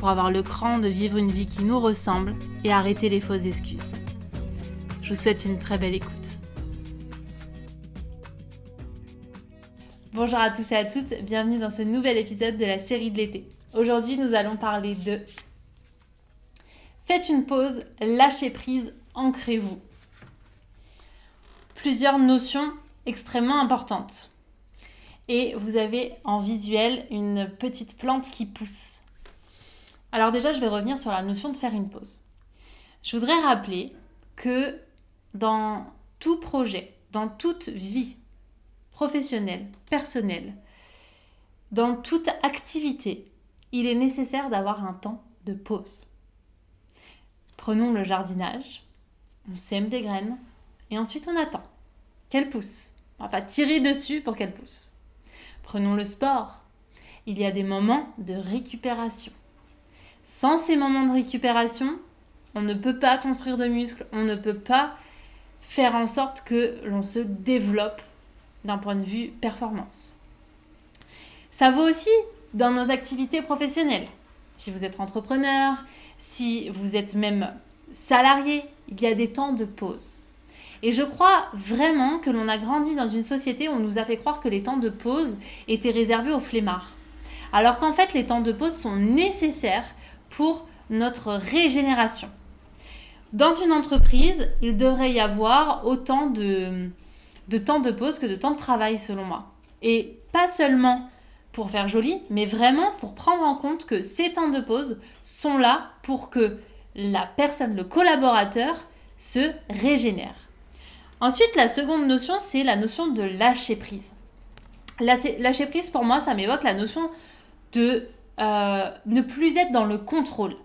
pour avoir le cran de vivre une vie qui nous ressemble et arrêter les fausses excuses. Je vous souhaite une très belle écoute. Bonjour à tous et à toutes, bienvenue dans ce nouvel épisode de la série de l'été. Aujourd'hui, nous allons parler de Faites une pause, lâchez prise, ancrez-vous. Plusieurs notions extrêmement importantes. Et vous avez en visuel une petite plante qui pousse. Alors déjà, je vais revenir sur la notion de faire une pause. Je voudrais rappeler que dans tout projet, dans toute vie professionnelle, personnelle, dans toute activité, il est nécessaire d'avoir un temps de pause. Prenons le jardinage, on sème des graines et ensuite on attend qu'elles poussent. On va pas tirer dessus pour qu'elles poussent. Prenons le sport, il y a des moments de récupération. Sans ces moments de récupération, on ne peut pas construire de muscles, on ne peut pas faire en sorte que l'on se développe d'un point de vue performance. Ça vaut aussi dans nos activités professionnelles. Si vous êtes entrepreneur, si vous êtes même salarié, il y a des temps de pause. Et je crois vraiment que l'on a grandi dans une société où on nous a fait croire que les temps de pause étaient réservés aux flemmards. Alors qu'en fait, les temps de pause sont nécessaires pour notre régénération. Dans une entreprise, il devrait y avoir autant de, temps de pause que de temps de travail selon moi. Et pas seulement pour faire joli, mais vraiment pour prendre en compte que ces temps de pause sont là pour que la personne, le collaborateur, se régénère. Ensuite, la seconde notion, c'est la notion de lâcher prise. Lâcher prise, pour moi, ça m'évoque la notion de euh, ne plus être dans le contrôle.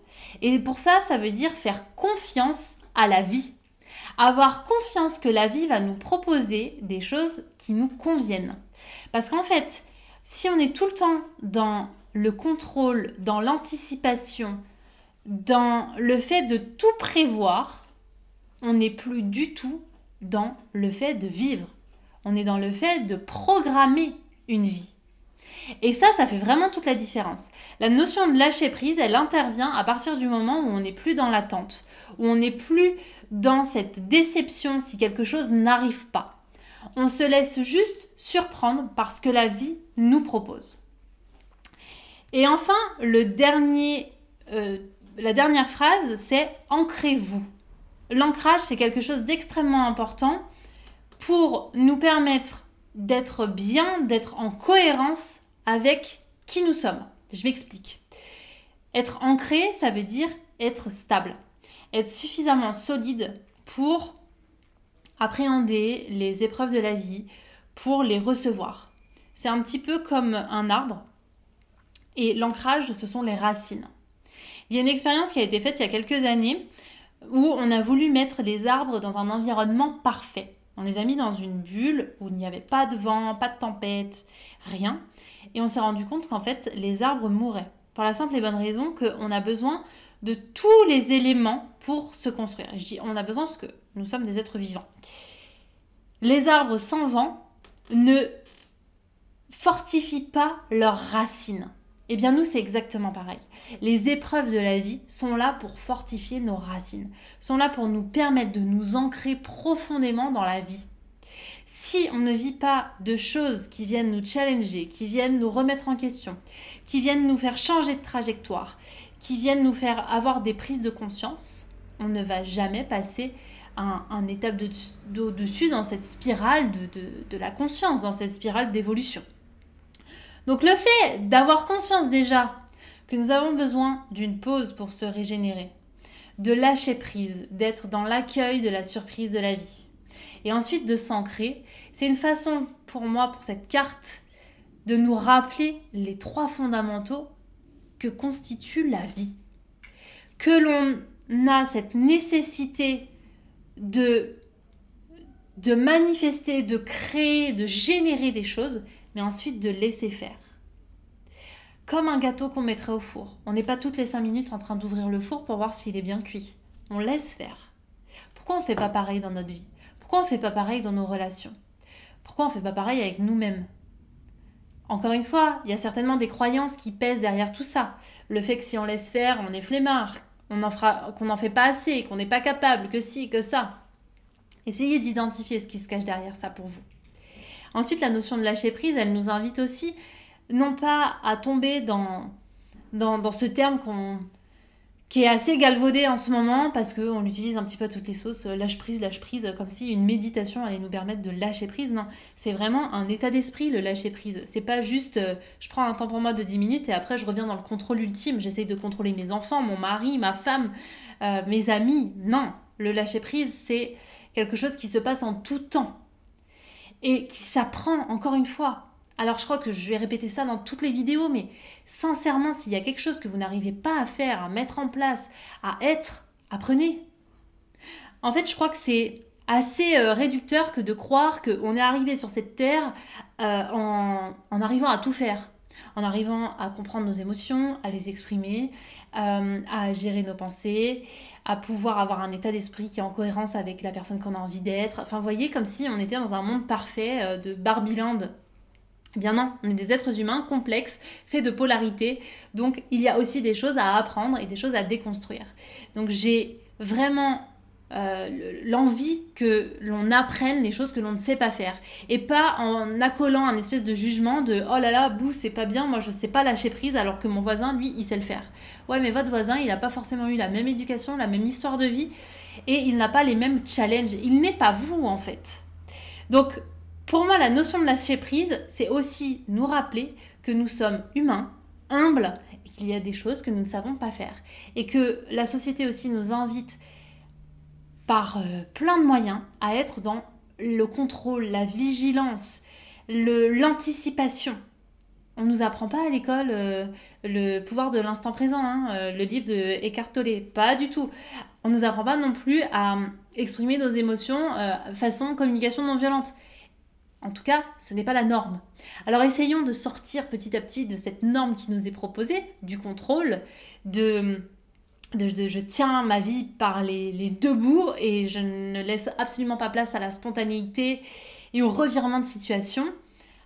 Et pour ça, ça veut dire faire confiance à la vie. Avoir confiance que la vie va nous proposer des choses qui nous conviennent. Parce qu'en fait, si on est tout le temps dans le contrôle, dans l'anticipation, dans le fait de tout prévoir, on n'est plus du tout dans le fait de vivre. On est dans le fait de programmer une vie. Et ça, ça fait vraiment toute la différence. La notion de lâcher prise, elle intervient à partir du moment où on n'est plus dans l'attente, où on n'est plus dans cette déception si quelque chose n'arrive pas. On se laisse juste surprendre par ce que la vie nous propose. Et enfin, le dernier, euh, la dernière phrase, c'est ancrez-vous. L'ancrage, c'est quelque chose d'extrêmement important pour nous permettre d'être bien, d'être en cohérence avec qui nous sommes. Je m'explique. Être ancré, ça veut dire être stable, être suffisamment solide pour appréhender les épreuves de la vie, pour les recevoir. C'est un petit peu comme un arbre et l'ancrage, ce sont les racines. Il y a une expérience qui a été faite il y a quelques années où on a voulu mettre les arbres dans un environnement parfait. On les a mis dans une bulle où il n'y avait pas de vent, pas de tempête, rien. Et on s'est rendu compte qu'en fait, les arbres mouraient. Pour la simple et bonne raison qu'on a besoin de tous les éléments pour se construire. je dis on a besoin parce que nous sommes des êtres vivants. Les arbres sans vent ne fortifient pas leurs racines. Eh bien nous, c'est exactement pareil. Les épreuves de la vie sont là pour fortifier nos racines, sont là pour nous permettre de nous ancrer profondément dans la vie. Si on ne vit pas de choses qui viennent nous challenger, qui viennent nous remettre en question, qui viennent nous faire changer de trajectoire, qui viennent nous faire avoir des prises de conscience, on ne va jamais passer un, étape d'au-dessus dans cette spirale de la conscience, dans cette spirale d'évolution. Donc le fait d'avoir conscience déjà que nous avons besoin d'une pause pour se régénérer, de lâcher prise, d'être dans l'accueil de la surprise de la vie, et ensuite de s'ancrer. C'est une façon pour moi, pour cette carte, de nous rappeler les trois fondamentaux que constitue la vie. que l'on a cette nécessité de, de manifester, de créer, de générer des choses, mais ensuite de laisser faire. Comme un gâteau qu'on mettrait au four. On n'est pas toutes les 5 minutes en train d'ouvrir le four pour voir s'il est bien cuit. On laisse faire. Pourquoi on ne fait pas pareil dans notre vie? Pourquoi on ne fait pas pareil dans nos relations? Pourquoi on ne fait pas pareil avec nous-mêmes? Encore une fois, il y a certainement des croyances qui pèsent derrière tout ça. Le fait que si on laisse faire, on est flemmard, qu'on n'en fait pas assez, qu'on n'est pas capable, que si, que ça. Essayez d'identifier ce qui se cache derrière ça pour vous. Ensuite, la notion de lâcher prise, elle nous invite aussi non pas à tomber dans, ce terme qu'on qui est assez galvaudé en ce moment parce qu'on l'utilise un petit peu à toutes les sauces, euh, lâche prise, lâche prise, comme si une méditation allait nous permettre de lâcher prise. Non, c'est vraiment un état d'esprit le lâcher prise. C'est pas juste euh, je prends un temps pour moi de 10 minutes et après je reviens dans le contrôle ultime, j'essaye de contrôler mes enfants, mon mari, ma femme, euh, mes amis. Non, le lâcher prise c'est quelque chose qui se passe en tout temps et qui s'apprend encore une fois. Alors je crois que je vais répéter ça dans toutes les vidéos, mais sincèrement, s'il y a quelque chose que vous n'arrivez pas à faire, à mettre en place, à être, apprenez. En fait, je crois que c'est assez euh, réducteur que de croire qu'on est arrivé sur cette terre euh, en, arrivant à tout faire, en arrivant à comprendre nos émotions, à les exprimer, euh, à gérer nos pensées, à pouvoir avoir un état d'esprit qui est en cohérence avec la personne qu'on a envie d'être. Enfin, vous voyez, comme si on était dans un monde parfait de Barbieland eh bien non, on est des êtres humains complexes, faits de polarité, donc il y a aussi des choses à apprendre et des choses à déconstruire. Donc j'ai vraiment euh, l'envie que l'on apprenne les choses que l'on ne sait pas faire. Et pas en accolant un espèce de jugement de oh là là bouh c'est pas bien moi je sais pas lâcher prise alors que mon voisin lui il sait le faire. Ouais mais votre voisin il n'a pas forcément eu la même éducation la même histoire de vie et il n'a pas les mêmes challenges. Il n'est pas vous en fait. Donc pour moi, la notion de lâcher prise, c'est aussi nous rappeler que nous sommes humains, humbles, et qu'il y a des choses que nous ne savons pas faire. Et que la société aussi nous invite par euh, plein de moyens à être dans le contrôle, la vigilance, l'anticipation. On ne nous apprend pas à l'école euh, le pouvoir de l'instant présent, hein, euh, le livre de Eckhart Tolle, pas du tout. On ne nous apprend pas non plus à exprimer nos émotions façon communication non violente. En tout cas, ce n'est pas la norme. Alors essayons de sortir petit à petit de cette norme qui nous est proposée, du contrôle, de, je tiens ma vie par les, les, deux bouts et je ne laisse absolument pas place à la spontanéité et au revirement de situation,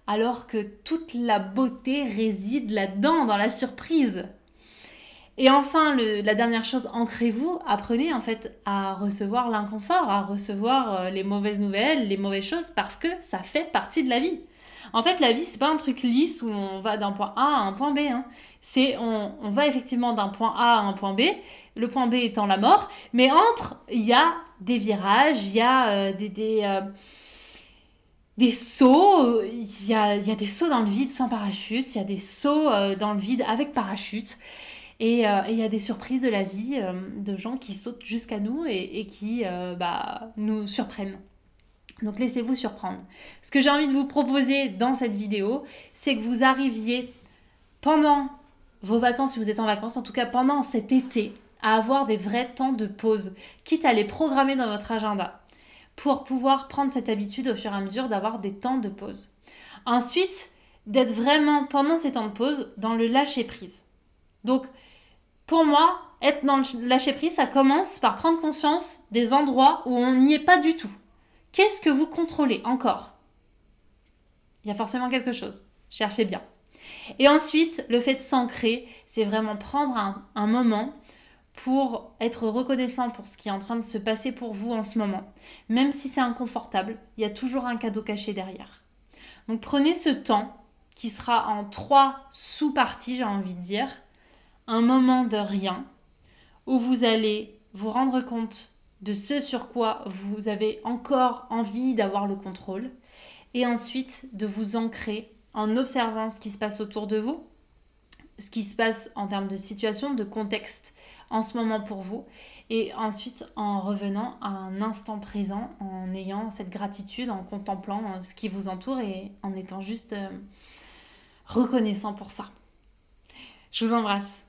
alors que toute la beauté réside là-dedans, dans la surprise. Et enfin, la dernière chose, ancrez-vous, apprenez en fait à recevoir l'inconfort, à recevoir euh, les mauvaises nouvelles, les mauvaises choses, parce que ça fait partie de la vie. En fait, la vie, c'est pas un truc lisse où on va d'un point A à un point B. Hein. C'est on, va effectivement d'un point A à un point B, le point B étant la mort, mais entre, il y a des virages, il y a euh, des, des, euh, des sauts, il y a, y a, des sauts dans le vide sans parachute, il y a des sauts dans le vide avec parachute. Euh, et il y a des surprises de la vie, euh, de gens qui sautent jusqu'à nous et, qui euh, bah, nous surprennent. Donc laissez-vous surprendre. Ce que j'ai envie de vous proposer dans cette vidéo, c'est que vous arriviez pendant vos vacances, si vous êtes en vacances, en tout cas pendant cet été, à avoir des vrais temps de pause, quitte à les programmer dans votre agenda, pour pouvoir prendre cette habitude au fur et à mesure d'avoir des temps de pause. Ensuite, d'être vraiment pendant ces temps de pause dans le lâcher prise. Donc, pour moi, être dans le lâcher prise, ça commence par prendre conscience des endroits où on n'y est pas du tout. Qu'est-ce que vous contrôlez encore? Il y a forcément quelque chose. Cherchez bien. Et ensuite, le fait de s'ancrer, c'est vraiment prendre un, un, moment pour être reconnaissant pour ce qui est en train de se passer pour vous en ce moment. Même si c'est inconfortable, il y a toujours un cadeau caché derrière. Donc prenez ce temps qui sera en trois sous-parties, j'ai envie de dire un moment de rien où vous allez vous rendre compte de ce sur quoi vous avez encore envie d'avoir le contrôle et ensuite de vous ancrer en observant ce qui se passe autour de vous, ce qui se passe en termes de situation, de contexte en ce moment pour vous et ensuite en revenant à un instant présent, en ayant cette gratitude, en contemplant euh, ce qui vous entoure et en étant juste euh, reconnaissant pour ça. Je vous embrasse.